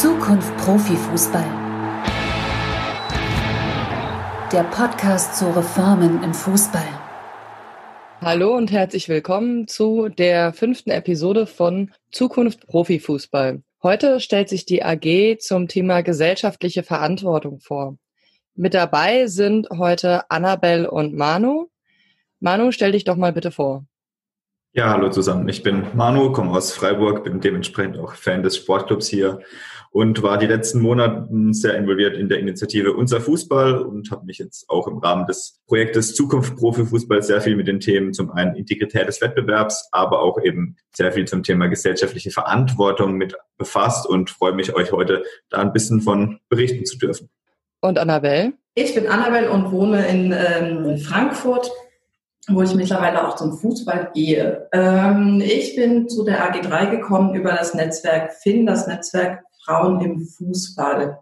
Zukunft Profifußball. Der Podcast zu Reformen im Fußball. Hallo und herzlich willkommen zu der fünften Episode von Zukunft Profifußball. Heute stellt sich die AG zum Thema gesellschaftliche Verantwortung vor. Mit dabei sind heute Annabelle und Manu. Manu, stell dich doch mal bitte vor. Ja, hallo zusammen. Ich bin Manu, komme aus Freiburg, bin dementsprechend auch Fan des Sportclubs hier und war die letzten Monate sehr involviert in der Initiative Unser Fußball und habe mich jetzt auch im Rahmen des Projektes Zukunft Profifußball sehr viel mit den Themen zum einen Integrität des Wettbewerbs, aber auch eben sehr viel zum Thema gesellschaftliche Verantwortung mit befasst und freue mich, euch heute da ein bisschen von berichten zu dürfen. Und Annabelle? Ich bin Annabelle und wohne in ähm, Frankfurt wo ich mittlerweile auch zum Fußball gehe. Ähm, ich bin zu der AG3 gekommen über das Netzwerk FIN, das Netzwerk Frauen im Fußball.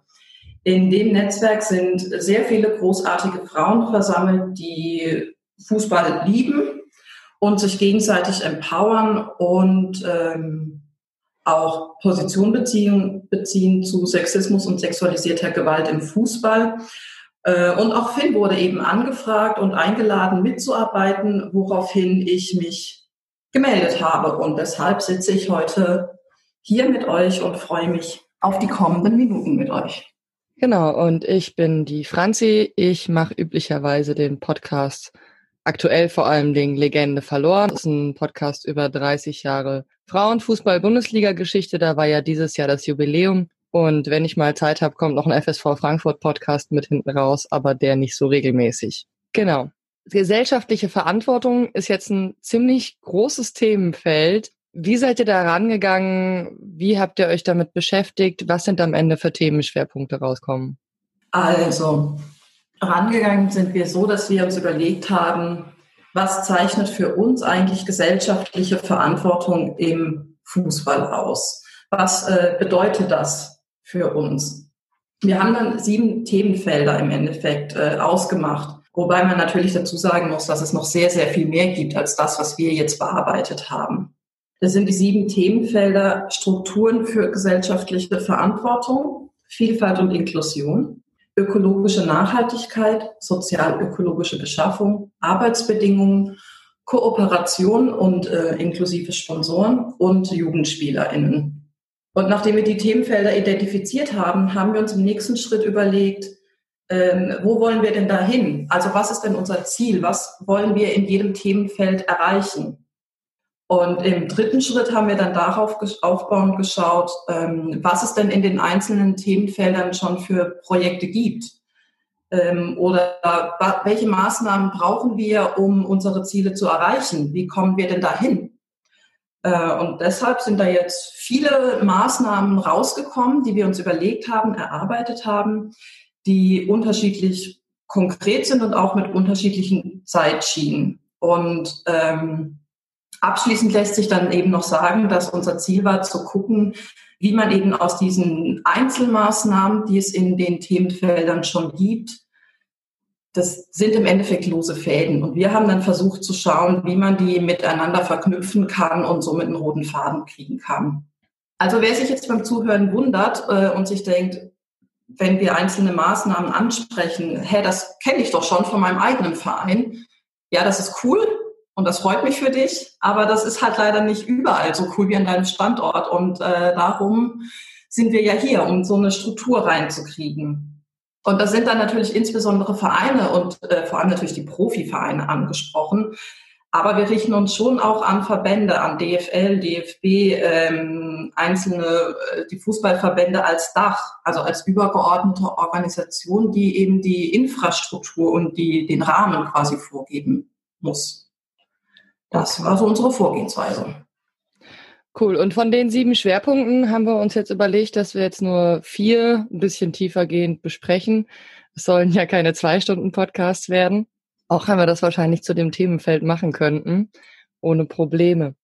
In dem Netzwerk sind sehr viele großartige Frauen versammelt, die Fußball lieben und sich gegenseitig empowern und ähm, auch Position beziehen, beziehen zu Sexismus und sexualisierter Gewalt im Fußball. Äh, und auch Finn wurde eben angefragt und eingeladen mitzuarbeiten, woraufhin ich mich gemeldet habe. Und deshalb sitze ich heute hier mit euch und freue mich auf die kommenden Minuten mit euch. Genau, und ich bin die Franzi. Ich mache üblicherweise den Podcast aktuell vor allem den Legende verloren. Das ist ein Podcast über 30 Jahre Frauenfußball-Bundesliga-Geschichte. Da war ja dieses Jahr das Jubiläum. Und wenn ich mal Zeit habe, kommt noch ein FSV Frankfurt Podcast mit hinten raus, aber der nicht so regelmäßig. Genau. Gesellschaftliche Verantwortung ist jetzt ein ziemlich großes Themenfeld. Wie seid ihr da rangegangen? Wie habt ihr euch damit beschäftigt? Was sind am Ende für Themenschwerpunkte rauskommen? Also, rangegangen sind wir so, dass wir uns überlegt haben, was zeichnet für uns eigentlich gesellschaftliche Verantwortung im Fußball aus? Was äh, bedeutet das für uns. Wir haben dann sieben Themenfelder im Endeffekt äh, ausgemacht, wobei man natürlich dazu sagen muss, dass es noch sehr, sehr viel mehr gibt als das, was wir jetzt bearbeitet haben. Das sind die sieben Themenfelder Strukturen für gesellschaftliche Verantwortung, Vielfalt und Inklusion, ökologische Nachhaltigkeit, sozial-ökologische Beschaffung, Arbeitsbedingungen, Kooperation und äh, inklusive Sponsoren und JugendspielerInnen. Und nachdem wir die Themenfelder identifiziert haben, haben wir uns im nächsten Schritt überlegt, ähm, wo wollen wir denn dahin? Also was ist denn unser Ziel? Was wollen wir in jedem Themenfeld erreichen? Und im dritten Schritt haben wir dann darauf aufbauend geschaut, ähm, was es denn in den einzelnen Themenfeldern schon für Projekte gibt. Ähm, oder welche Maßnahmen brauchen wir, um unsere Ziele zu erreichen? Wie kommen wir denn dahin? Äh, und deshalb sind da jetzt viele Maßnahmen rausgekommen, die wir uns überlegt haben, erarbeitet haben, die unterschiedlich konkret sind und auch mit unterschiedlichen Zeitschienen. Und ähm, abschließend lässt sich dann eben noch sagen, dass unser Ziel war zu gucken, wie man eben aus diesen Einzelmaßnahmen, die es in den Themenfeldern schon gibt, das sind im Endeffekt lose Fäden. Und wir haben dann versucht zu schauen, wie man die miteinander verknüpfen kann und somit einen roten Faden kriegen kann. Also wer sich jetzt beim Zuhören wundert äh, und sich denkt, wenn wir einzelne Maßnahmen ansprechen, hä, das kenne ich doch schon von meinem eigenen Verein. Ja, das ist cool und das freut mich für dich, aber das ist halt leider nicht überall so cool wie an deinem Standort. Und äh, darum sind wir ja hier, um so eine Struktur reinzukriegen. Und da sind dann natürlich insbesondere Vereine und äh, vor allem natürlich die Profivereine angesprochen. Aber wir richten uns schon auch an Verbände, an DFL, DFB, ähm, einzelne, äh, die Fußballverbände als Dach, also als übergeordnete Organisation, die eben die Infrastruktur und die, den Rahmen quasi vorgeben muss. Das war so unsere Vorgehensweise. Cool. Und von den sieben Schwerpunkten haben wir uns jetzt überlegt, dass wir jetzt nur vier ein bisschen tiefergehend besprechen. Es sollen ja keine zwei Stunden Podcasts werden. Auch haben wir das wahrscheinlich zu dem Themenfeld machen könnten, ohne Probleme.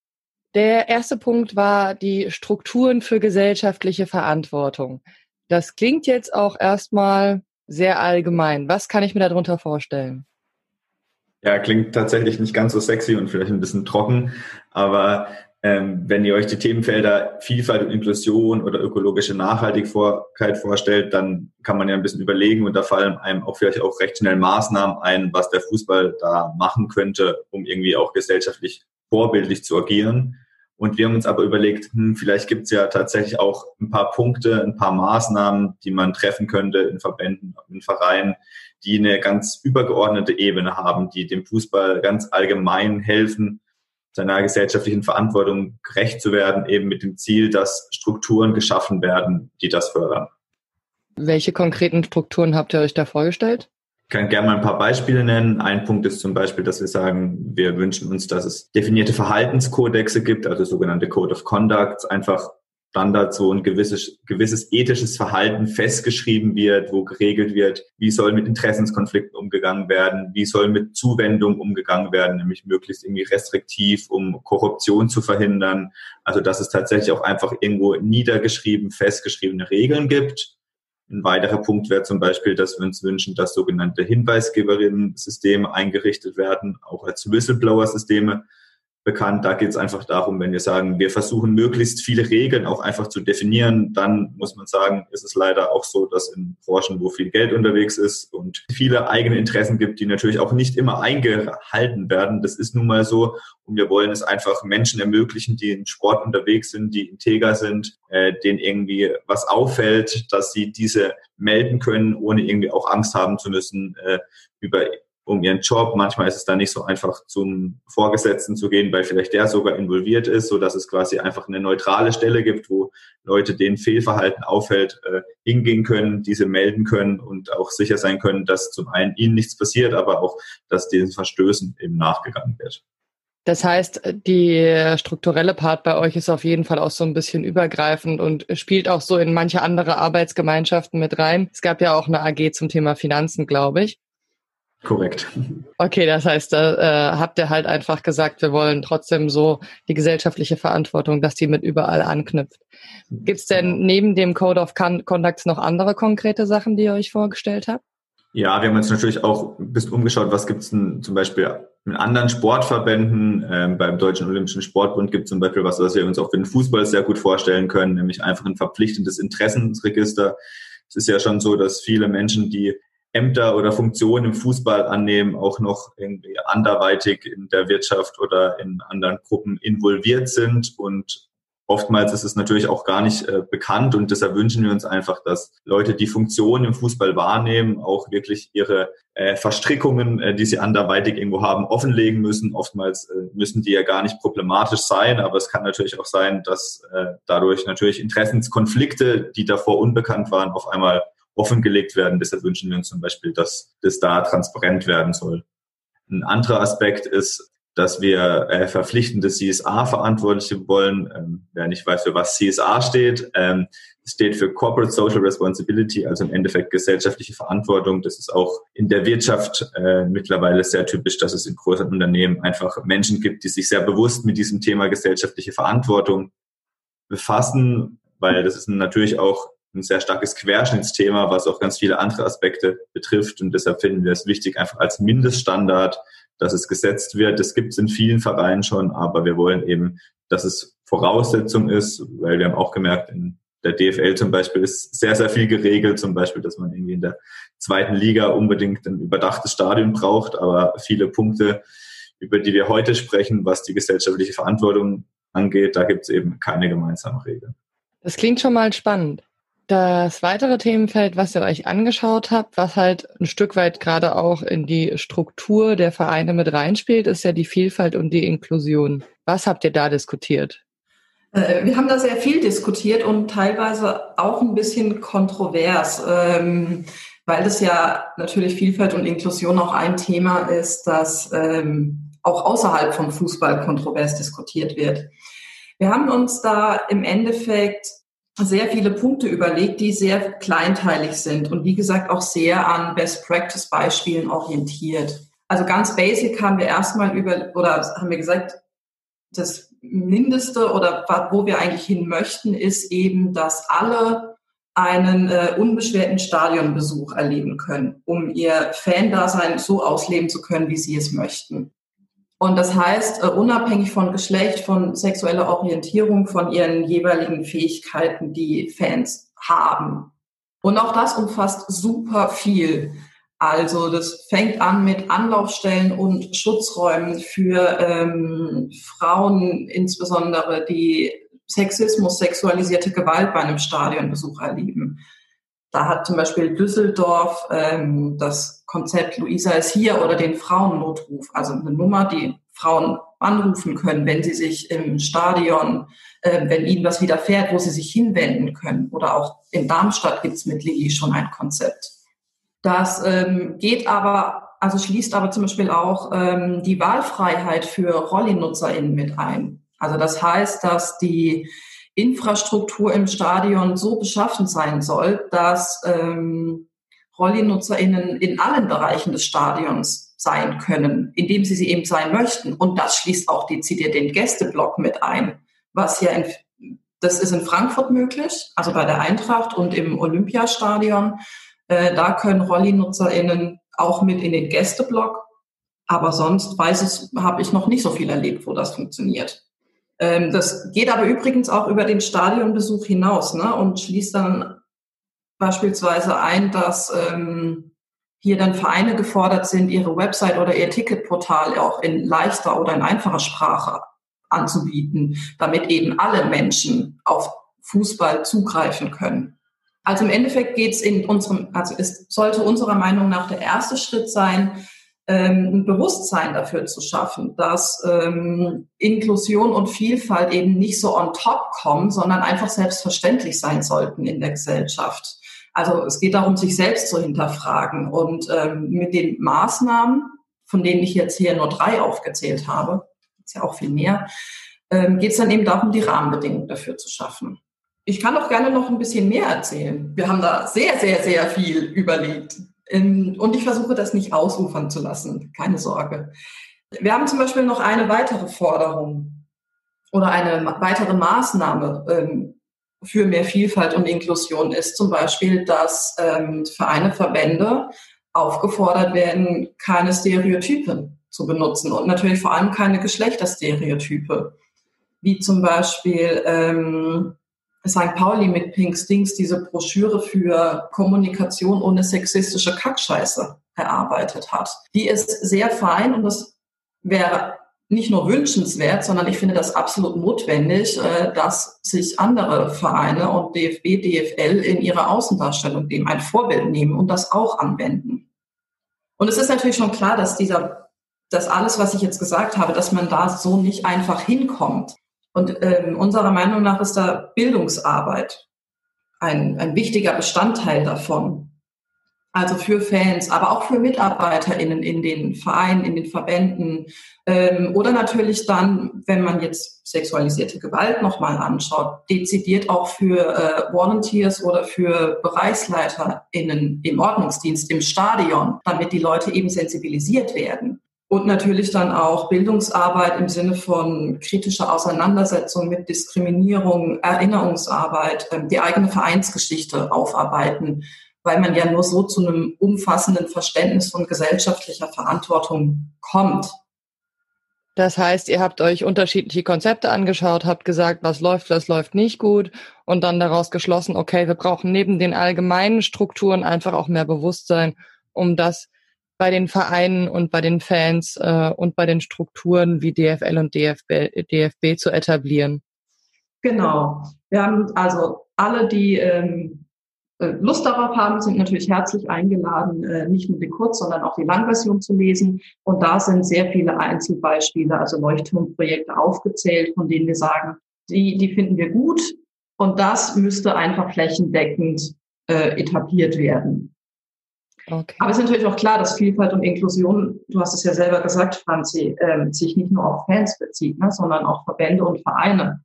Der erste Punkt war die Strukturen für gesellschaftliche Verantwortung. Das klingt jetzt auch erstmal sehr allgemein. Was kann ich mir darunter vorstellen? Ja, klingt tatsächlich nicht ganz so sexy und vielleicht ein bisschen trocken, aber Ähm, wenn ihr euch die Themenfelder Vielfalt und Inklusion oder ökologische Nachhaltigkeit vorstellt, dann kann man ja ein bisschen überlegen und da fallen einem auch vielleicht auch recht schnell Maßnahmen ein, was der Fußball da machen könnte, um irgendwie auch gesellschaftlich vorbildlich zu agieren. Und wir haben uns aber überlegt, hm, vielleicht gibt es ja tatsächlich auch ein paar Punkte, ein paar Maßnahmen, die man treffen könnte in Verbänden, in Vereinen, die eine ganz übergeordnete Ebene haben, die dem Fußball ganz allgemein helfen, seiner gesellschaftlichen Verantwortung gerecht zu werden, eben mit dem Ziel, dass Strukturen geschaffen werden, die das fördern. Welche konkreten Strukturen habt ihr euch da vorgestellt? Ich kann gerne mal ein paar Beispiele nennen. Ein Punkt ist zum Beispiel, dass wir sagen, wir wünschen uns, dass es definierte Verhaltenskodexe gibt, also sogenannte Code of Conduct, einfach Standard so ein gewisses, gewisses ethisches Verhalten festgeschrieben wird, wo geregelt wird, wie soll mit Interessenskonflikten umgegangen werden, wie soll mit Zuwendung umgegangen werden, nämlich möglichst irgendwie restriktiv, um Korruption zu verhindern. Also dass es tatsächlich auch einfach irgendwo niedergeschrieben, festgeschriebene Regeln gibt. Ein weiterer Punkt wäre zum Beispiel, dass wir uns wünschen, dass sogenannte Hinweisgeberinnen-Systeme eingerichtet werden, auch als Whistleblower-Systeme, bekannt. Da geht es einfach darum, wenn wir sagen, wir versuchen möglichst viele Regeln auch einfach zu definieren, dann muss man sagen, ist es leider auch so, dass in Branchen, wo viel Geld unterwegs ist und viele eigene Interessen gibt, die natürlich auch nicht immer eingehalten werden. Das ist nun mal so. Und wir wollen es einfach Menschen ermöglichen, die im Sport unterwegs sind, die integer sind, äh, denen irgendwie was auffällt, dass sie diese melden können, ohne irgendwie auch Angst haben zu müssen, äh, über um ihren Job. Manchmal ist es dann nicht so einfach zum Vorgesetzten zu gehen, weil vielleicht der sogar involviert ist, so dass es quasi einfach eine neutrale Stelle gibt, wo Leute, denen Fehlverhalten auffällt, äh, hingehen können, diese melden können und auch sicher sein können, dass zum einen ihnen nichts passiert, aber auch, dass diesen Verstößen eben nachgegangen wird. Das heißt, die strukturelle Part bei euch ist auf jeden Fall auch so ein bisschen übergreifend und spielt auch so in manche andere Arbeitsgemeinschaften mit rein. Es gab ja auch eine AG zum Thema Finanzen, glaube ich. Korrekt. Okay, das heißt, da äh, habt ihr halt einfach gesagt, wir wollen trotzdem so die gesellschaftliche Verantwortung, dass die mit überall anknüpft. Gibt es denn neben dem Code of Conduct noch andere konkrete Sachen, die ihr euch vorgestellt habt? Ja, wir haben uns natürlich auch ein bisschen umgeschaut, was gibt es denn zum Beispiel in anderen Sportverbänden. Ähm, beim Deutschen Olympischen Sportbund gibt es zum Beispiel was, was wir uns auch für den Fußball sehr gut vorstellen können, nämlich einfach ein verpflichtendes Interessensregister. Es ist ja schon so, dass viele Menschen, die Ämter oder Funktionen im Fußball annehmen, auch noch irgendwie anderweitig in der Wirtschaft oder in anderen Gruppen involviert sind. Und oftmals ist es natürlich auch gar nicht äh, bekannt und deshalb wünschen wir uns einfach, dass Leute, die Funktionen im Fußball wahrnehmen, auch wirklich ihre äh, Verstrickungen, äh, die sie anderweitig irgendwo haben, offenlegen müssen. Oftmals äh, müssen die ja gar nicht problematisch sein, aber es kann natürlich auch sein, dass äh, dadurch natürlich Interessenskonflikte, die davor unbekannt waren, auf einmal offengelegt werden. Deshalb wünschen wir uns zum Beispiel, dass das da transparent werden soll. Ein anderer Aspekt ist, dass wir äh, verpflichtende CSA-Verantwortliche wollen. Ähm, wer nicht weiß, für was CSA steht, ähm, steht für Corporate Social Responsibility, also im Endeffekt gesellschaftliche Verantwortung. Das ist auch in der Wirtschaft äh, mittlerweile sehr typisch, dass es in großen Unternehmen einfach Menschen gibt, die sich sehr bewusst mit diesem Thema gesellschaftliche Verantwortung befassen, weil das ist natürlich auch ein sehr starkes Querschnittsthema, was auch ganz viele andere Aspekte betrifft. Und deshalb finden wir es wichtig, einfach als Mindeststandard, dass es gesetzt wird. Das gibt es in vielen Vereinen schon, aber wir wollen eben, dass es Voraussetzung ist, weil wir haben auch gemerkt, in der DFL zum Beispiel ist sehr, sehr viel geregelt, zum Beispiel, dass man irgendwie in der zweiten Liga unbedingt ein überdachtes Stadion braucht, aber viele Punkte, über die wir heute sprechen, was die gesellschaftliche Verantwortung angeht, da gibt es eben keine gemeinsame Regel. Das klingt schon mal spannend. Das weitere Themenfeld, was ihr euch angeschaut habt, was halt ein Stück weit gerade auch in die Struktur der Vereine mit reinspielt, ist ja die Vielfalt und die Inklusion. Was habt ihr da diskutiert? Äh, wir haben da sehr viel diskutiert und teilweise auch ein bisschen kontrovers, ähm, weil es ja natürlich Vielfalt und Inklusion auch ein Thema ist, das ähm, auch außerhalb vom Fußball kontrovers diskutiert wird. Wir haben uns da im Endeffekt sehr viele Punkte überlegt, die sehr kleinteilig sind und wie gesagt auch sehr an Best-Practice-Beispielen orientiert. Also ganz basic haben wir erstmal über oder haben wir gesagt, das Mindeste oder wo wir eigentlich hin möchten, ist eben, dass alle einen äh, unbeschwerten Stadionbesuch erleben können, um ihr Fan-Dasein so ausleben zu können, wie sie es möchten. Und das heißt, äh, unabhängig von Geschlecht, von sexueller Orientierung, von ihren jeweiligen Fähigkeiten, die Fans haben. Und auch das umfasst super viel. Also das fängt an mit Anlaufstellen und Schutzräumen für ähm, Frauen, insbesondere die Sexismus, sexualisierte Gewalt bei einem Stadionbesuch erleben. Da hat zum Beispiel Düsseldorf ähm, das Konzept Luisa ist hier oder den Frauennotruf, also eine Nummer, die Frauen anrufen können, wenn sie sich im Stadion, äh, wenn ihnen was widerfährt, wo sie sich hinwenden können. Oder auch in Darmstadt gibt es mit Lilly schon ein Konzept. Das ähm, geht aber, also schließt aber zum Beispiel auch ähm, die Wahlfreiheit für Rolli-NutzerInnen mit ein. Also das heißt, dass die Infrastruktur im Stadion so beschaffen sein soll, dass ähm, Rolli-NutzerInnen in allen Bereichen des Stadions sein können, indem sie sie eben sein möchten. Und das schließt auch dezidiert den Gästeblock mit ein, was ja in, das ist in Frankfurt möglich, also bei der Eintracht und im Olympiastadion. Äh, da können Rolli-NutzerInnen auch mit in den Gästeblock. Aber sonst weiß ich, habe ich noch nicht so viel erlebt, wo das funktioniert. Ähm, das geht aber übrigens auch über den Stadionbesuch hinaus ne, und schließt dann beispielsweise ein, dass ähm, hier dann Vereine gefordert sind, ihre Website oder ihr Ticketportal auch in leichter oder in einfacher Sprache anzubieten, damit eben alle Menschen auf Fußball zugreifen können. Also im Endeffekt geht es in unserem, also es sollte unserer Meinung nach der erste Schritt sein, ähm, ein Bewusstsein dafür zu schaffen, dass ähm, Inklusion und Vielfalt eben nicht so on top kommen, sondern einfach selbstverständlich sein sollten in der Gesellschaft. Also es geht darum, sich selbst zu hinterfragen. Und ähm, mit den Maßnahmen, von denen ich jetzt hier nur drei aufgezählt habe, ist ja auch viel mehr, ähm, geht es dann eben darum, die Rahmenbedingungen dafür zu schaffen. Ich kann auch gerne noch ein bisschen mehr erzählen. Wir haben da sehr, sehr, sehr viel überlegt. Ähm, und ich versuche das nicht ausufern zu lassen, keine Sorge. Wir haben zum Beispiel noch eine weitere Forderung oder eine weitere Maßnahme ähm, für mehr Vielfalt und Inklusion ist zum Beispiel, dass ähm, Vereine, Verbände aufgefordert werden, keine Stereotype zu benutzen und natürlich vor allem keine Geschlechterstereotype, wie zum Beispiel ähm, St. Pauli mit Pink Stings diese Broschüre für Kommunikation ohne sexistische Kackscheiße erarbeitet hat. Die ist sehr fein und das wäre nicht nur wünschenswert, sondern ich finde das absolut notwendig, äh, dass sich andere Vereine und DFB, DFL in ihrer Außendarstellung dem ein Vorbild nehmen und das auch anwenden. Und es ist natürlich schon klar, dass dieser, dass alles, was ich jetzt gesagt habe, dass man da so nicht einfach hinkommt. Und ähm, unserer Meinung nach ist da Bildungsarbeit ein, ein wichtiger Bestandteil davon. Also für Fans, aber auch für MitarbeiterInnen in den Vereinen, in den Verbänden. Ähm, oder natürlich dann, wenn man jetzt sexualisierte Gewalt nochmal anschaut, dezidiert auch für äh, Volunteers oder für BereichsleiterInnen im Ordnungsdienst, im Stadion, damit die Leute eben sensibilisiert werden. Und natürlich dann auch Bildungsarbeit im Sinne von kritischer Auseinandersetzung mit Diskriminierung, Erinnerungsarbeit, ähm, die eigene Vereinsgeschichte aufarbeiten, weil man ja nur so zu einem umfassenden Verständnis von gesellschaftlicher Verantwortung kommt. Das heißt, ihr habt euch unterschiedliche Konzepte angeschaut, habt gesagt, was läuft, was läuft nicht gut und dann daraus geschlossen, okay, wir brauchen neben den allgemeinen Strukturen einfach auch mehr Bewusstsein, um das bei den Vereinen und bei den Fans äh, und bei den Strukturen wie DFL und DFB, DFB zu etablieren. Genau. Wir haben also alle, die ähm, äh, Lust darauf haben, sind natürlich herzlich eingeladen, äh, nicht nur die Kurz-, sondern auch die Langversion zu lesen. Und da sind sehr viele Einzelbeispiele, also Leuchtturmprojekte aufgezählt, von denen wir sagen, die, die finden wir gut. Und das müsste einfach flächendeckend äh, etabliert werden. Okay. Aber es ist natürlich auch klar, dass Vielfalt und Inklusion, du hast es ja selber gesagt, Franzi, äh, sich nicht nur auf Fans bezieht, ne, sondern auch Verbände und Vereine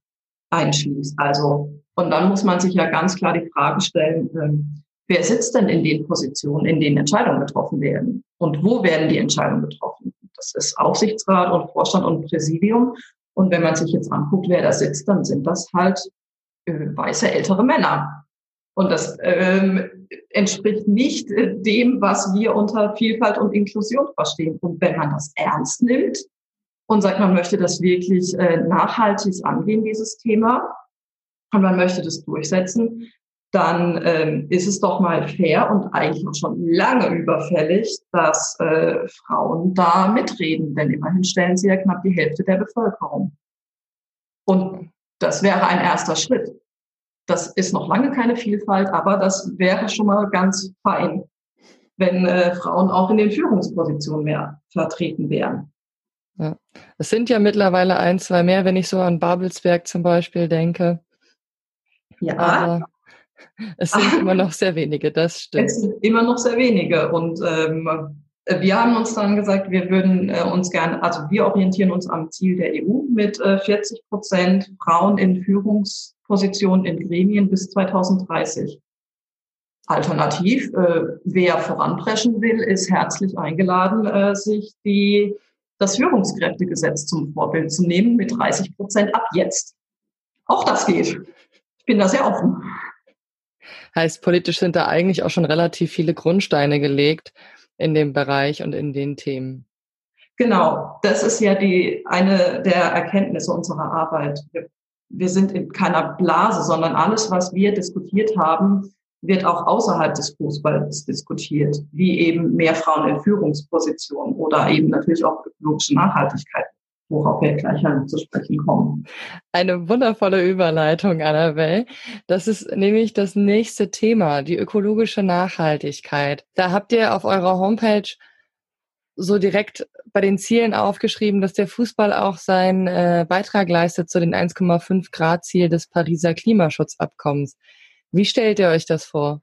einschließt. Also, und dann muss man sich ja ganz klar die Frage stellen, äh, wer sitzt denn in den Positionen, in denen Entscheidungen getroffen werden? Und wo werden die Entscheidungen getroffen? Das ist Aufsichtsrat und Vorstand und Präsidium. Und wenn man sich jetzt anguckt, wer da sitzt, dann sind das halt äh, weiße ältere Männer. Und das ähm, entspricht nicht äh, dem, was wir unter Vielfalt und Inklusion verstehen. Und wenn man das ernst nimmt, und sagt, man möchte das wirklich äh, nachhaltig angehen, dieses Thema, und man möchte das durchsetzen, dann ähm, ist es doch mal fair und eigentlich auch schon lange überfällig, dass äh, Frauen da mitreden, denn immerhin stellen sie ja knapp die Hälfte der Bevölkerung. Und das wäre ein erster Schritt. Das ist noch lange keine Vielfalt, aber das wäre schon mal ganz fein, wenn äh, Frauen auch in den Führungspositionen mehr vertreten wären. Ja. Es sind ja mittlerweile ein, zwei mehr, wenn ich so an Babelsberg zum Beispiel denke. Ja. Aber es sind immer noch sehr wenige, das stimmt. Es sind immer noch sehr wenige. Und ähm, wir haben uns dann gesagt, wir würden äh, uns gerne, also wir orientieren uns am Ziel der EU mit äh, 40 Prozent Frauen in Führungspositionen in Gremien bis 2030. Alternativ, äh, wer voranpreschen will, ist herzlich eingeladen, äh, sich die, das Führungskräftegesetz zum Vorbild zu nehmen mit 30 Prozent ab jetzt. Auch das geht. Ich bin da sehr offen. Heißt, politisch sind da eigentlich auch schon relativ viele Grundsteine gelegt in dem Bereich und in den Themen. Genau, das ist ja die eine der Erkenntnisse unserer Arbeit. Wir, wir sind in keiner Blase, sondern alles, was wir diskutiert haben, wird auch außerhalb des Fußballs diskutiert, wie eben mehr Frauen in Führungspositionen oder eben natürlich auch ökologische Nachhaltigkeit worauf wir gleich an zu sprechen kommen. Eine wundervolle Überleitung, Annabelle. Das ist nämlich das nächste Thema, die ökologische Nachhaltigkeit. Da habt ihr auf eurer Homepage so direkt bei den Zielen aufgeschrieben, dass der Fußball auch seinen äh, Beitrag leistet zu den 1,5 Grad Ziel des Pariser Klimaschutzabkommens. Wie stellt ihr euch das vor?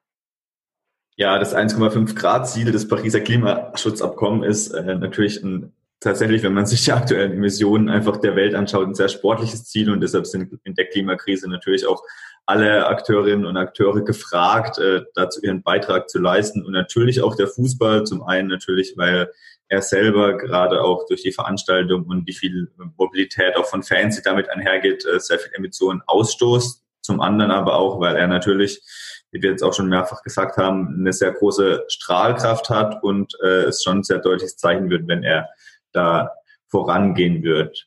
Ja, das 1,5 Grad Ziel des Pariser Klimaschutzabkommens ist äh, natürlich ein tatsächlich, wenn man sich die aktuellen Emissionen einfach der Welt anschaut, ein sehr sportliches Ziel und deshalb sind in der Klimakrise natürlich auch alle Akteurinnen und Akteure gefragt, äh, dazu ihren Beitrag zu leisten und natürlich auch der Fußball zum einen natürlich, weil er selber gerade auch durch die Veranstaltung und die viel Mobilität auch von Fans, die damit einhergeht, äh, sehr viel Emissionen ausstoßt. Zum anderen aber auch, weil er natürlich, wie wir jetzt auch schon mehrfach gesagt haben, eine sehr große Strahlkraft hat und äh, es schon ein sehr deutliches Zeichen wird, wenn er da vorangehen wird.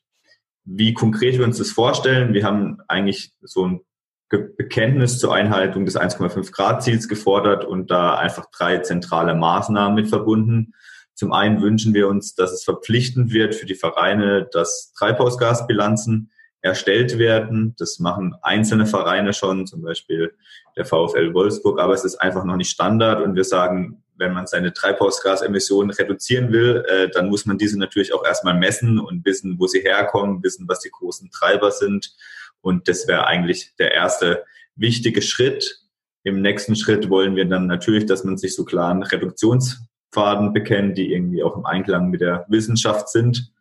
Wie konkret wir uns das vorstellen, wir haben eigentlich so ein Bekenntnis zur Einhaltung des 1,5 Grad Ziels gefordert und da einfach drei zentrale Maßnahmen mit verbunden. Zum einen wünschen wir uns, dass es verpflichtend wird für die Vereine, dass Treibhausgasbilanzen erstellt werden. Das machen einzelne Vereine schon, zum Beispiel der VfL Wolfsburg, aber es ist einfach noch nicht Standard und wir sagen, wenn man seine Treibhausgasemissionen reduzieren will, äh, dann muss man diese natürlich auch erstmal messen und wissen, wo sie herkommen, wissen, was die großen Treiber sind. Und das wäre eigentlich der erste wichtige Schritt. Im nächsten Schritt wollen wir dann natürlich, dass man sich so klaren Reduktionspfaden bekennt, die irgendwie auch im Einklang mit der Wissenschaft sind.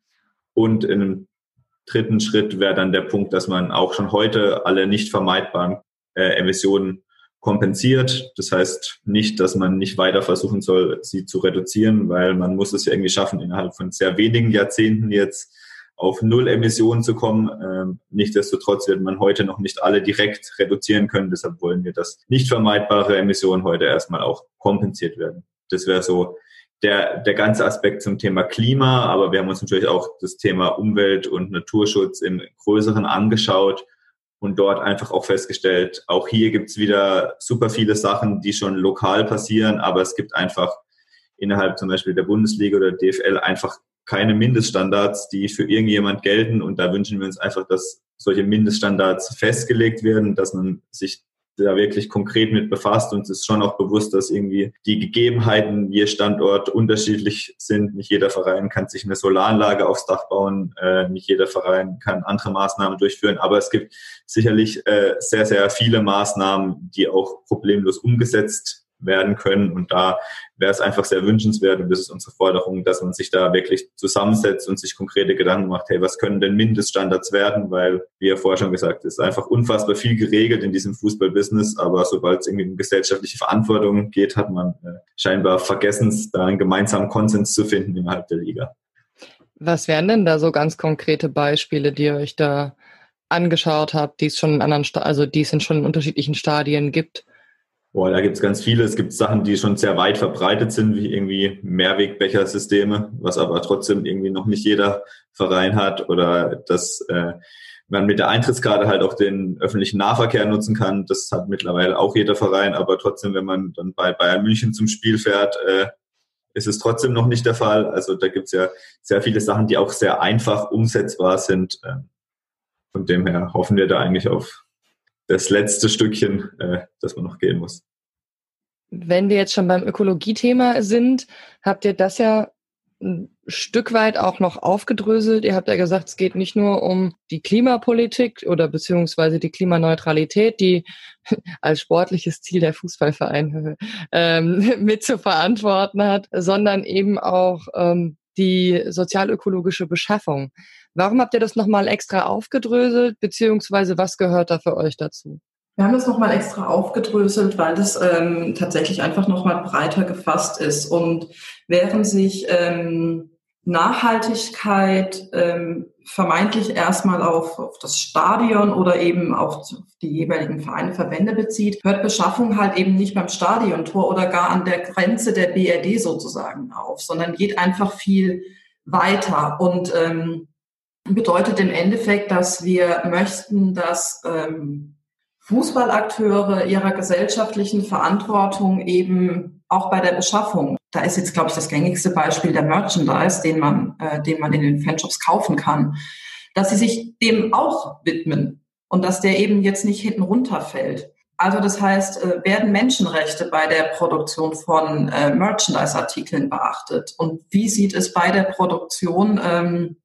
Und in einem dritten Schritt wäre dann der Punkt, dass man auch schon heute alle nicht vermeidbaren äh, Emissionen kompensiert. Das heißt nicht, dass man nicht weiter versuchen soll, sie zu reduzieren, weil man muss es ja irgendwie schaffen, innerhalb von sehr wenigen Jahrzehnten jetzt auf Null Emissionen zu kommen. Ähm, nichtsdestotrotz wird man heute noch nicht alle direkt reduzieren können. Deshalb wollen wir, dass nicht vermeidbare Emissionen heute erstmal auch kompensiert werden. Das wäre so der, der ganze Aspekt zum Thema Klima. Aber wir haben uns natürlich auch das Thema Umwelt und Naturschutz im Größeren angeschaut und dort einfach auch festgestellt, auch hier gibt's wieder super viele Sachen, die schon lokal passieren, aber es gibt einfach innerhalb zum Beispiel der Bundesliga oder DFL einfach keine Mindeststandards, die für irgendjemand gelten. Und da wünschen wir uns einfach, dass solche Mindeststandards festgelegt werden, dass man sich da wirklich konkret mit befasst und es ist schon auch bewusst, dass irgendwie die Gegebenheiten je Standort unterschiedlich sind. Nicht jeder Verein kann sich eine Solaranlage aufs Dach bauen, äh, nicht jeder Verein kann andere Maßnahmen durchführen, aber es gibt sicherlich äh, sehr, sehr viele Maßnahmen, die auch problemlos umgesetzt werden können. Und da wäre es einfach sehr wünschenswert, und das ist unsere Forderung, dass man sich da wirklich zusammensetzt und sich konkrete Gedanken macht, hey, was können denn Mindeststandards werden? Weil, wie ja vorher schon gesagt, ist einfach unfassbar viel geregelt in diesem Fußballbusiness, aber sobald es irgendwie um gesellschaftliche Verantwortung geht, hat man äh, scheinbar vergessen, da einen gemeinsamen Konsens zu finden innerhalb der Liga. Was wären denn da so ganz konkrete Beispiele, die ihr euch da angeschaut habt, die es schon in anderen, also die es in schon in unterschiedlichen Stadien gibt? Boah, da gibt's ganz viele. Es gibt Sachen, die schon sehr weit verbreitet sind, wie irgendwie Mehrwegbechersysteme, was aber trotzdem irgendwie noch nicht jeder Verein hat. Oder dass äh, man mit der Eintrittskarte halt auch den öffentlichen Nahverkehr nutzen kann. Das hat mittlerweile auch jeder Verein, aber trotzdem, wenn man dann bei Bayern München zum Spiel fährt, äh, ist es trotzdem noch nicht der Fall. Also da gibt's ja sehr viele Sachen, die auch sehr einfach umsetzbar sind. Ähm, von dem her hoffen wir da eigentlich auf das letzte Stückchen, äh, das man noch gehen muss. Wenn wir jetzt schon beim Ökologie-Thema sind, habt ihr das ja ein Stück weit auch noch aufgedröselt. Ihr habt ja gesagt, es geht nicht nur um die Klimapolitik oder beziehungsweise die Klimaneutralität, die als sportliches Ziel der Fußballverein ähm, mit zu verantworten hat, sondern eben auch ähm, die sozialökologische Beschaffung. Warum habt ihr das nochmal extra aufgedröselt, beziehungsweise was gehört da für euch dazu? Wir haben das nochmal extra aufgedröselt, weil das ähm, tatsächlich einfach nochmal breiter gefasst ist. Und während sich ähm, Nachhaltigkeit ähm, vermeintlich erstmal auf, auf das Stadion oder eben auf die jeweiligen Vereine, Verbände bezieht, hört Beschaffung halt eben nicht beim Stadiontor oder gar an der Grenze der BRD sozusagen auf, sondern geht einfach viel weiter und ähm, bedeutet im Endeffekt, dass wir möchten, dass ähm, Fußballakteure ihrer gesellschaftlichen Verantwortung eben auch bei der Beschaffung. Da ist jetzt, glaube ich, das gängigste Beispiel der Merchandise, den man, äh, den man in den Fanshops kaufen kann, dass sie sich dem auch widmen und dass der eben jetzt nicht hinten runterfällt. Also das heißt, äh, werden Menschenrechte bei der Produktion von äh, Merchandise-Artikeln beachtet? Und wie sieht es bei der Produktion ähm,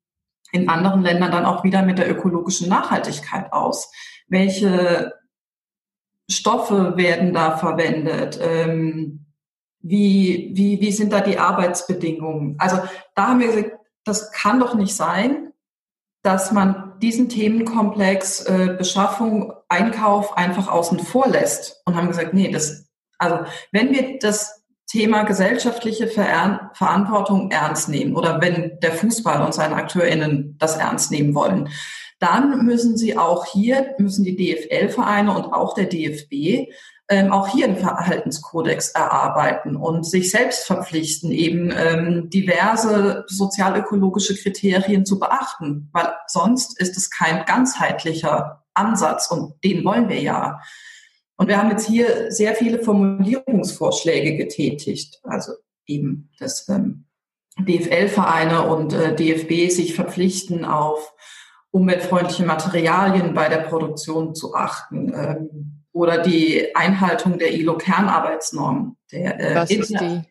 in anderen Ländern dann auch wieder mit der ökologischen Nachhaltigkeit aus? Welche Stoffe werden da verwendet? Ähm, wie, wie, wie sind da die Arbeitsbedingungen? Also da haben wir gesagt, das kann doch nicht sein, dass man diesen Themenkomplex äh, Beschaffung, Einkauf einfach außen vor lässt und haben gesagt, nee, das, also wenn wir das Thema gesellschaftliche Ver Verantwortung ernst nehmen oder wenn der Fußball und seine AkteurInnen das ernst nehmen wollen, dann müssen sie auch hier, müssen die DFL-Vereine und auch der DFB ähm, auch hier einen Verhaltenskodex erarbeiten und sich selbst verpflichten, eben ähm, diverse sozialökologische Kriterien zu beachten, weil sonst ist es kein ganzheitlicher Ansatz und den wollen wir ja. Und wir haben jetzt hier sehr viele Formulierungsvorschläge getätigt, also eben, dass ähm, DFL-Vereine und äh, DFB sich verpflichten auf umweltfreundliche Materialien bei der Produktion zu achten ähm, oder die Einhaltung der ILO-Kernarbeitsnorm. Der, äh, Was ist die?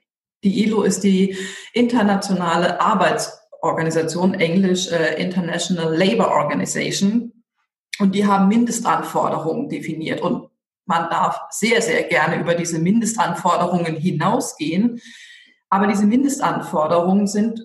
Die ILO ist die internationale Arbeitsorganisation, englisch äh, International Labour Organization. Und die haben Mindestanforderungen definiert. Und man darf sehr, sehr gerne über diese Mindestanforderungen hinausgehen. Aber diese Mindestanforderungen sind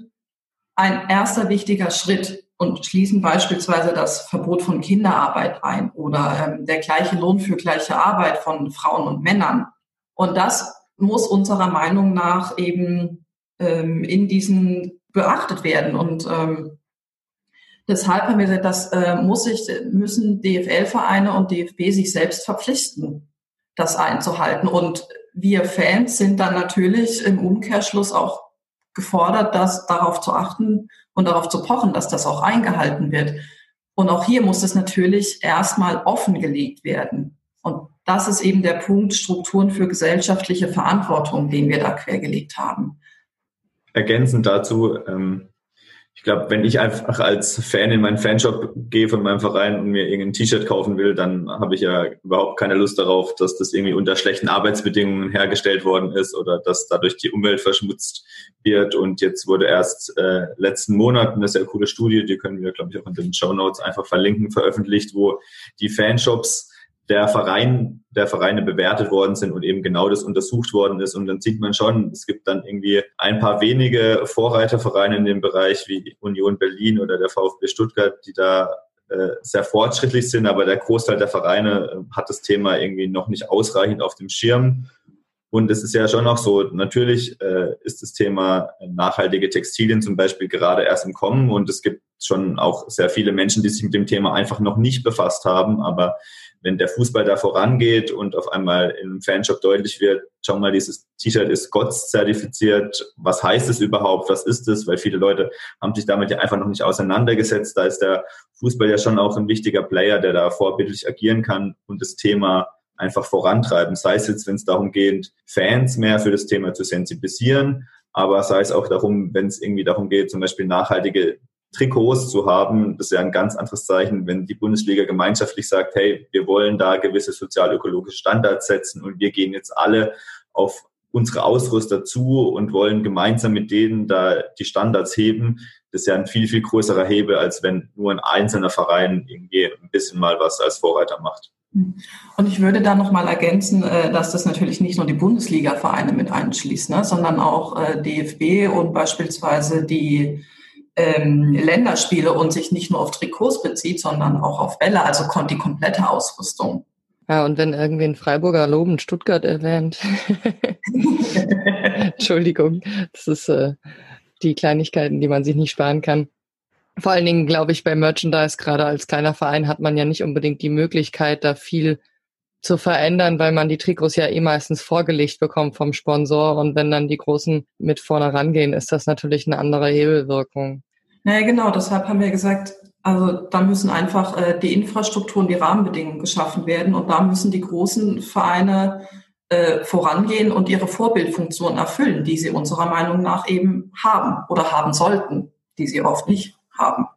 ein erster wichtiger Schritt und schließen beispielsweise das Verbot von Kinderarbeit ein oder ähm, der gleiche Lohn für gleiche Arbeit von Frauen und Männern. Und das muss unserer Meinung nach eben ähm, in diesen beachtet werden. Und ähm, deshalb haben wir gesagt, das äh, muss sich, müssen DFL-Vereine und DFB sich selbst verpflichten, das einzuhalten. Und wir Fans sind dann natürlich im Umkehrschluss auch gefordert, das darauf zu achten, und darauf zu pochen, dass das auch eingehalten wird. Und auch hier muss es natürlich erstmal offengelegt werden. Und das ist eben der Punkt Strukturen für gesellschaftliche Verantwortung, den wir da quergelegt haben. Ergänzend dazu, ähm, ich glaube, wenn ich einfach als Fan in meinen Fanshop gehe von meinem Verein und mir irgendein T-Shirt kaufen will, dann habe ich ja überhaupt keine Lust darauf, dass das irgendwie unter schlechten Arbeitsbedingungen hergestellt worden ist oder dass dadurch die Umwelt verschmutzt wird. Und jetzt wurde erst äh, letzten Monat eine sehr coole Studie, die können wir, glaube ich, auch in den Show Notes einfach verlinken, veröffentlicht, wo die Fanshops der Verein, der Vereine bewertet worden sind und eben genau das untersucht worden ist. Und dann sieht man schon, es gibt dann irgendwie ein paar wenige Vorreitervereine in dem Bereich wie Union Berlin oder der VfB Stuttgart, die da äh, sehr fortschrittlich sind, aber der Großteil der Vereine äh, hat das Thema irgendwie noch nicht ausreichend auf dem Schirm. Und es ist ja schon noch so, natürlich äh, ist das Thema nachhaltige Textilien zum Beispiel gerade erst im Kommen und es gibt schon auch sehr viele Menschen, die sich mit dem Thema einfach noch nicht befasst haben. Aber wenn der Fußball da vorangeht und auf einmal im Fanshop deutlich wird, schau mal, dieses T-Shirt ist GOTS zertifiziert. Was heißt es überhaupt? Was ist es? Weil viele Leute haben sich damit ja einfach noch nicht auseinandergesetzt. Da ist der Fußball ja schon auch ein wichtiger Player, der da vorbildlich agieren kann und das Thema einfach vorantreiben. Sei es jetzt, wenn es darum geht, Fans mehr für das Thema zu sensibilisieren, aber sei es auch darum, wenn es irgendwie darum geht, zum Beispiel nachhaltige Trikots zu haben, das ist ja ein ganz anderes Zeichen, wenn die Bundesliga gemeinschaftlich sagt, hey, wir wollen da gewisse sozial-ökologische Standards setzen und wir gehen jetzt alle auf unsere Ausrüster zu und wollen gemeinsam mit denen da die Standards heben. Das ist ja ein viel, viel größerer Hebel, als wenn nur ein einzelner Verein irgendwie ein bisschen mal was als Vorreiter macht. Und ich würde da noch mal ergänzen, äh, dass das natürlich nicht nur die Bundesliga-Vereine mit einschließt, ne, sondern auch äh, DFB und beispielsweise die ähm, Länderspiele und sich nicht nur auf Trikots bezieht, sondern auch auf Bälle, also die komplette Ausrüstung. Ja, und wenn irgendwie ein Freiburger loben Stuttgart erwähnt. Entschuldigung, das ist äh, die Kleinigkeiten, die man sich nicht sparen kann. Vor allen Dingen, glaube ich, bei Merchandise, gerade als kleiner Verein, hat man ja nicht unbedingt die Möglichkeit, da viel zu verändern, weil man die Trikots ja eh meistens vorgelegt bekommt vom Sponsor. Und wenn dann die Großen mit vorne rangehen, ist das natürlich eine andere Hebelwirkung. Naja, genau. Deshalb haben wir gesagt, also da müssen einfach äh, die Infrastrukturen, die Rahmenbedingungen geschaffen werden. Und da müssen die großen Vereine äh, vorangehen und ihre Vorbildfunktion erfüllen, die sie unserer Meinung nach eben haben oder haben sollten, die sie oft nicht haben.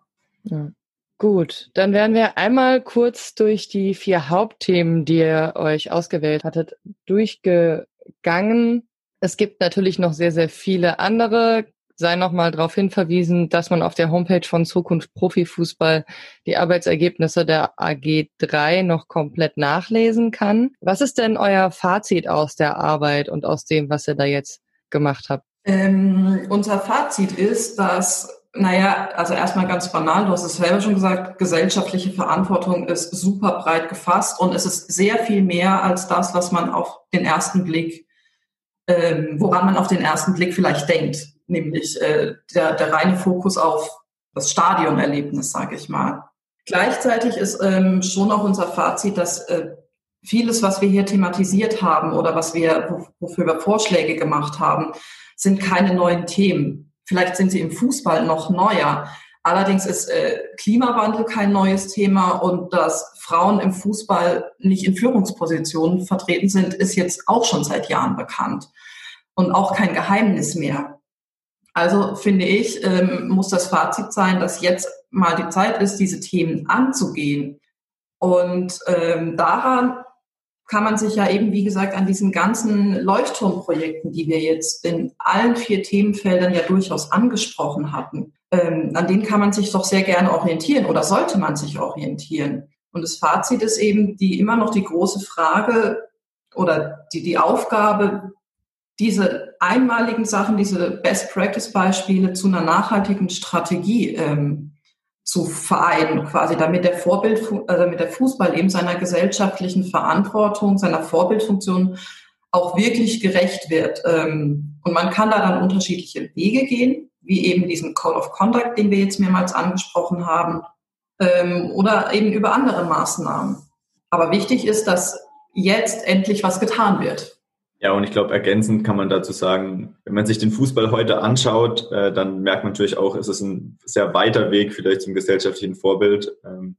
Ja. Gut, dann werden wir einmal kurz durch die vier Hauptthemen, die ihr euch ausgewählt hattet, durchgegangen. Es gibt natürlich noch sehr, sehr viele andere. Sei nochmal darauf hinverwiesen, dass man auf der Homepage von Zukunft Profifußball die Arbeitsergebnisse der AG3 noch komplett nachlesen kann. Was ist denn euer Fazit aus der Arbeit und aus dem, was ihr da jetzt gemacht habt? Ähm, unser Fazit ist, dass naja, also erstmal ganz banal, du hast es selber schon gesagt, gesellschaftliche Verantwortung ist super breit gefasst und es ist sehr viel mehr als das, was man auf den ersten Blick, ähm, woran man auf den ersten Blick vielleicht denkt, nämlich äh, der, der reine Fokus auf das Stadionerlebnis, sage ich mal. Gleichzeitig ist ähm, schon auch unser Fazit, dass äh, vieles, was wir hier thematisiert haben oder was wir, wofür wir Vorschläge gemacht haben, sind keine neuen Themen Vielleicht sind sie im Fußball noch neuer. Allerdings ist äh, Klimawandel kein neues Thema und dass Frauen im Fußball nicht in Führungspositionen vertreten sind, ist jetzt auch schon seit Jahren bekannt und auch kein Geheimnis mehr. Also finde ich, ähm, muss das Fazit sein, dass jetzt mal die Zeit ist, diese Themen anzugehen. Und ähm, daran kann man sich ja eben, wie gesagt, an diesen ganzen Leuchtturmprojekten, die wir jetzt in allen vier Themenfeldern ja durchaus angesprochen hatten, ähm, an denen kann man sich doch sehr gerne orientieren oder sollte man sich orientieren. Und das Fazit ist eben die immer noch die große Frage oder die, die Aufgabe, diese einmaligen Sachen, diese Best-Practice-Beispiele zu einer nachhaltigen Strategie ähm, zu vereinen, quasi, damit der Vorbild, äh, damit der Fußball eben seiner gesellschaftlichen Verantwortung, seiner Vorbildfunktion auch wirklich gerecht wird. Ähm, und man kann da dann unterschiedliche Wege gehen, wie eben diesen Code of Conduct, den wir jetzt mehrmals angesprochen haben, ähm, oder eben über andere Maßnahmen. Aber wichtig ist, dass jetzt endlich was getan wird. Ja, und ich glaube, ergänzend kann man dazu sagen, wenn man sich den Fußball heute anschaut, äh, dann merkt man natürlich auch, es ist ein sehr weiter Weg vielleicht zum gesellschaftlichen Vorbild. Ähm,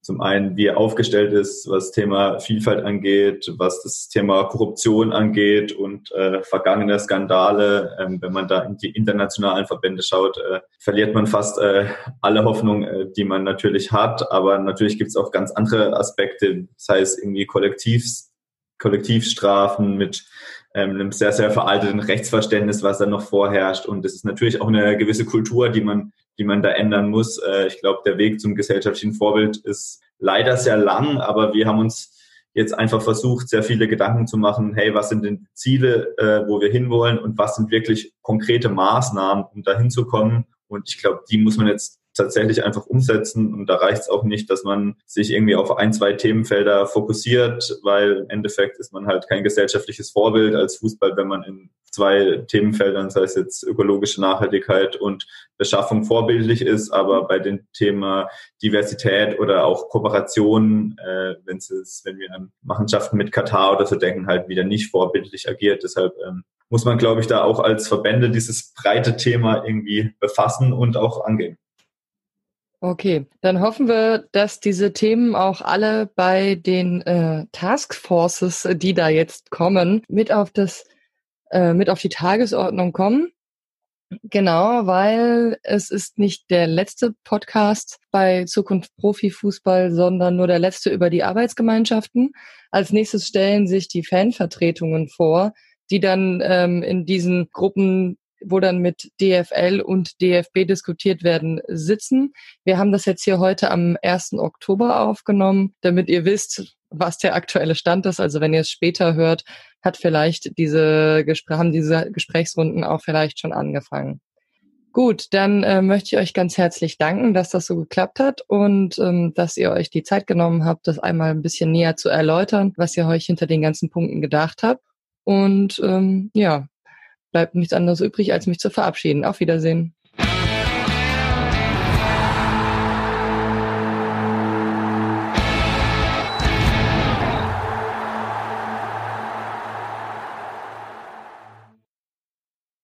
zum einen, wie er aufgestellt ist, was Thema Vielfalt angeht, was das Thema Korruption angeht und äh, vergangene Skandale. Ähm, wenn man da in die internationalen Verbände schaut, äh, verliert man fast äh, alle Hoffnung, äh, die man natürlich hat. Aber natürlich gibt es auch ganz andere Aspekte, das heißt irgendwie Kollektivs Kollektivstrafen, mit ähm, einem sehr, sehr veralteten Rechtsverständnis, was da noch vorherrscht. Und das ist natürlich auch eine gewisse Kultur, die man, die man da ändern muss. Äh, ich glaube, der Weg zum gesellschaftlichen Vorbild ist leider sehr lang, aber wir haben uns jetzt einfach versucht, sehr viele Gedanken zu machen, hey, was sind denn Ziele, äh, wo wir hinwollen und was sind wirklich konkrete Maßnahmen, um da hinzukommen. Und ich glaube, die muss man jetzt tatsächlich einfach umsetzen. Und da reicht es auch nicht, dass man sich irgendwie auf ein, zwei Themenfelder fokussiert, weil im Endeffekt ist man halt kein gesellschaftliches Vorbild als Fußball, wenn man in zwei Themenfeldern, sei es jetzt ökologische Nachhaltigkeit und Beschaffung vorbildlich ist, aber bei dem Thema Diversität oder auch Kooperation, äh, wenn es wenn wir an Machenschaften mit Katar oder so denken, halt wieder nicht vorbildlich agiert. Deshalb ähm, muss man, glaube ich, da auch als Verbände dieses breite Thema irgendwie befassen und auch angehen. Okay, dann hoffen wir, dass diese Themen auch alle bei den äh, Taskforces, die da jetzt kommen, mit auf das, äh, mit auf die Tagesordnung kommen. Genau, weil es ist nicht der letzte Podcast bei Zukunft Profifußball, sondern nur der letzte über die Arbeitsgemeinschaften. Als nächstes stellen sich die Fanvertretungen vor, die dann ähm, in diesen Gruppen, wo dann mit DFL und DFB diskutiert werden, sitzen. Wir haben das jetzt hier heute am 1. Oktober aufgenommen, damit ihr wisst, was der aktuelle Stand ist. Also wenn ihr es später hört, hat vielleicht diese Gespr haben diese Gesprächsrunden auch vielleicht schon angefangen. Gut, dann äh, möchte ich euch ganz herzlich danken, dass das so geklappt hat und ähm, dass ihr euch die Zeit genommen habt, das einmal ein bisschen näher zu erläutern, was ihr euch hinter den ganzen Punkten gedacht habt. Und ähm, ja, bleibt nichts anderes übrig, als mich zu verabschieden. Auf Wiedersehen.